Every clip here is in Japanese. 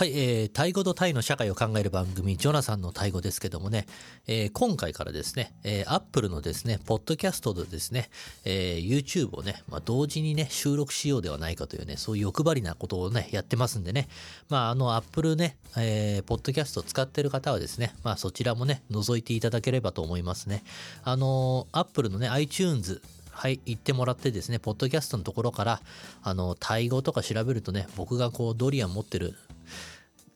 はい、えー、タイ語とタイの社会を考える番組、ジョナサンのタイ語ですけどもね、えー、今回からですね、えー、アップルのですね、ポッドキャストでですね、えー、YouTube をね、まあ、同時にね、収録しようではないかというね、そういう欲張りなことをね、やってますんでね、まあ、あの、アップルね、えー、ポッドキャストを使ってる方はですね、まあ、そちらもね、覗いていただければと思いますね。あの、アップルのね、iTunes、はい、行ってもらってですね、ポッドキャストのところから、あの、タイ語とか調べるとね、僕がこう、ドリアン持ってる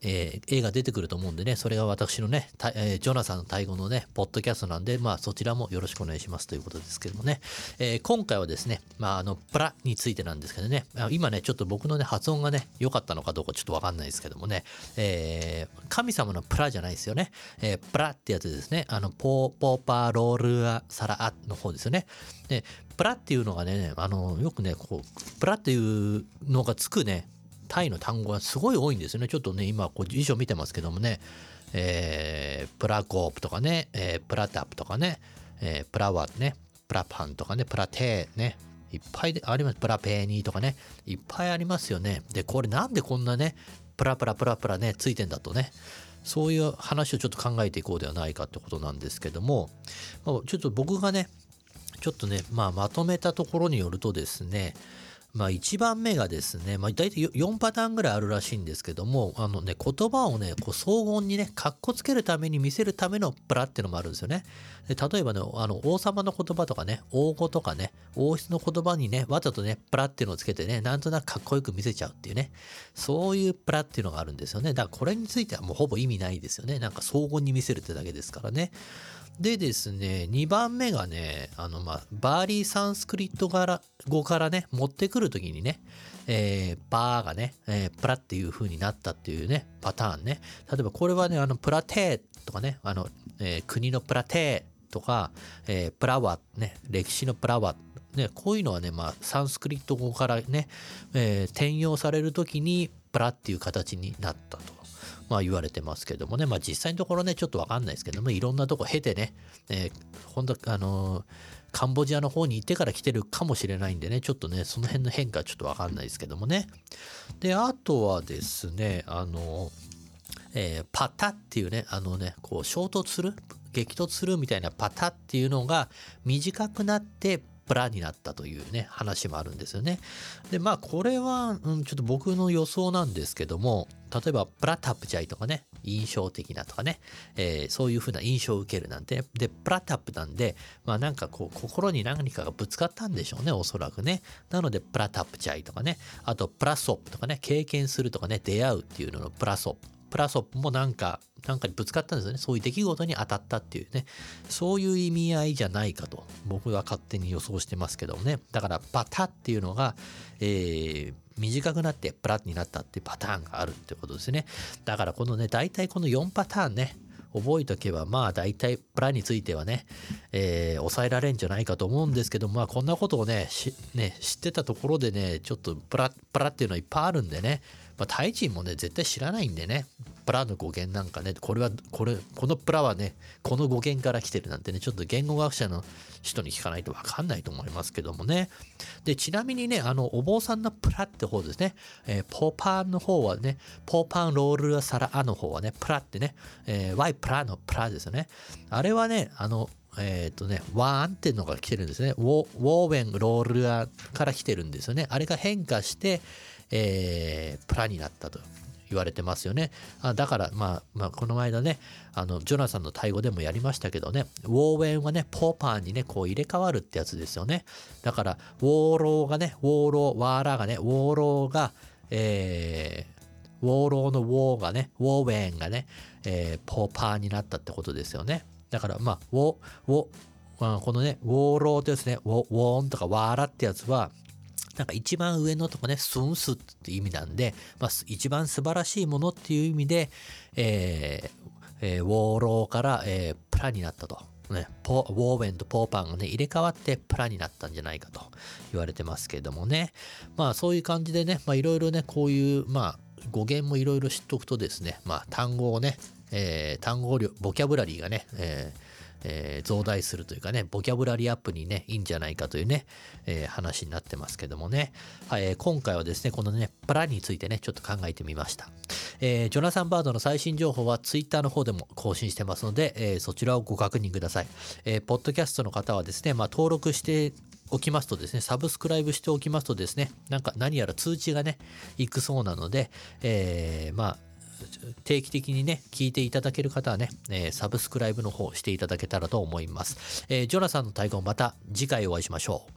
えー、映画出てくると思うんでね、それが私のね、えー、ジョナサンのタイ語のね、ポッドキャストなんで、まあそちらもよろしくお願いしますということですけどもね、えー、今回はですね、まああの、プラについてなんですけどね、今ね、ちょっと僕のね、発音がね、良かったのかどうかちょっとわかんないですけどもね、えー、神様のプラじゃないですよね、えー、プラってやつですね、あの、ポーポーパーロールアサラアの方ですよね。で、プラっていうのがね、あの、よくね、こう、プラっていうのがつくね、タイの単語がすごい多いんですよね。ちょっとね、今、こう辞書見てますけどもね、えー、プラコープとかね、えー、プラタプとかね、えー、プラワね、プラパンとかね、プラテーね、いっぱいあります。プラペーニーとかね、いっぱいありますよね。で、これなんでこんなね、プラプラプラプラね、ついてんだとね、そういう話をちょっと考えていこうではないかってことなんですけども、ちょっと僕がね、ちょっとね、まあまとめたところによるとですね、まあ1番目がですね、まあ大体4パターンぐらいあるらしいんですけども、あのね、言葉をね、こう荘厳にね、かっこつけるために見せるためのプラっていうのもあるんですよね。で例えばね、あの、王様の言葉とかね、王語とかね、王室の言葉にね、わざとね、プラっていうのをつけてね、なんとなくかっこよく見せちゃうっていうね、そういうプラっていうのがあるんですよね。だからこれについてはもうほぼ意味ないですよね。なんか荘厳に見せるってだけですからね。でですね、2番目がね、あの、まあ、バーリーサンスクリット語からね、持ってくるときにね、えー、バーがね、えー、プラっていう風になったっていうね、パターンね。例えばこれはね、あの、プラテーとかね、あの、えー、国のプラテーとか、えー、プラワ、ね、歴史のプラワ、ね、こういうのはね、まあ、サンスクリット語からね、えー、転用されるときに、プラっていう形になったと。まあ言われてますけどもね、まあ実際のところね、ちょっとわかんないですけども、いろんなとこ経てね、えー、本当あのー、カンボジアの方に行ってから来てるかもしれないんでね、ちょっとね、その辺の変化ちょっとわかんないですけどもね。で、あとはですね、あのー、えー、パタっていうね、あのね、こう衝突する激突するみたいなパタっていうのが短くなってプラになったというね、話もあるんですよね。で、まあ、これは、うん、ちょっと僕の予想なんですけども、例えば、プラタプチャイとかね、印象的なとかね、えー、そういうふうな印象を受けるなんて、で、プラタプなんで、まあなんかこう、心に何かがぶつかったんでしょうね、おそらくね。なので、プラタプチャイとかね、あと、プラソップとかね、経験するとかね、出会うっていうののプラソップ。プラソップもなんか、なんかにぶつかったんですよね。そういう出来事に当たったっていうね。そういう意味合いじゃないかと、僕は勝手に予想してますけどもね。だから、パタっていうのが、えー、短くなってプラになったっていうパターンがあるってことですね。だからこのね、大体この4パターンね、覚えとけば、まあ大体プラについてはね、えー、抑えられんじゃないかと思うんですけど、まあこんなことをね、ね知ってたところでね、ちょっとプラ、プラっていうのはいっぱいあるんでね、まあ、タイ人もね、絶対知らないんでね、プラの語源なんかね、これは、これ、このプラはね、この語源から来てるなんてね、ちょっと言語学者の人に聞かないとわかんないと思いますけどもね。で、ちなみにね、あの、お坊さんのプラって方ですね、えー、ポーパンの方はね、ポーパンロールサラアの方はね、プラってね、えー、ワイプラのプラですよね。あれはね、あの、えっ、ー、とね、ワーンっていうのが来てるんですね。ウォーウェンロールアから来てるんですよね。あれが変化して、えー、プラになったと言われてますよね。あだから、まあ、まあ、この間ね、あの、ジョナサンのタイ語でもやりましたけどね、ウォーウェンはね、ポーパーにね、こう入れ替わるってやつですよね。だから、ウォーローがね、ウォーロー、ワーラーがね、ウォーローが、えー、ウォーローのウォーがね、ウォーウェンがね、えー、ポーパーになったってことですよね。だから、まあ、ウォ、ウォ、あこのね、ウォーローってですね、ウォ、ウォーンとかワーラってやつは、なんか一番上のとこね、スンスって意味なんで、まあ、一番素晴らしいものっていう意味で、えーえー、ウォーローから、えー、プラになったと。ね、ポウォーウェンとポーパンがね、入れ替わってプラになったんじゃないかと言われてますけどもね。まあそういう感じでね、いろいろね、こういう、まあ語源もいろいろ知っておくとですね、まあ単語をね、えー、単語量、ボキャブラリーがね、えーえー、増大するというかね、ボキャブラリーアップにね、いいんじゃないかというね、えー、話になってますけどもね、はい、今回はですね、このね、プランについてね、ちょっと考えてみました。えー、ジョナサン・バードの最新情報は Twitter の方でも更新してますので、えー、そちらをご確認ください。えー、ポッドキャストの方はですね、まあ、登録しておきますとですね、サブスクライブしておきますとですね、なんか何やら通知がね、行くそうなので、えー、まあ、定期的にね、聞いていただける方はね、えー、サブスクライブの方していただけたらと思います。えー、ジョナサンの対抗また次回お会いしましょう。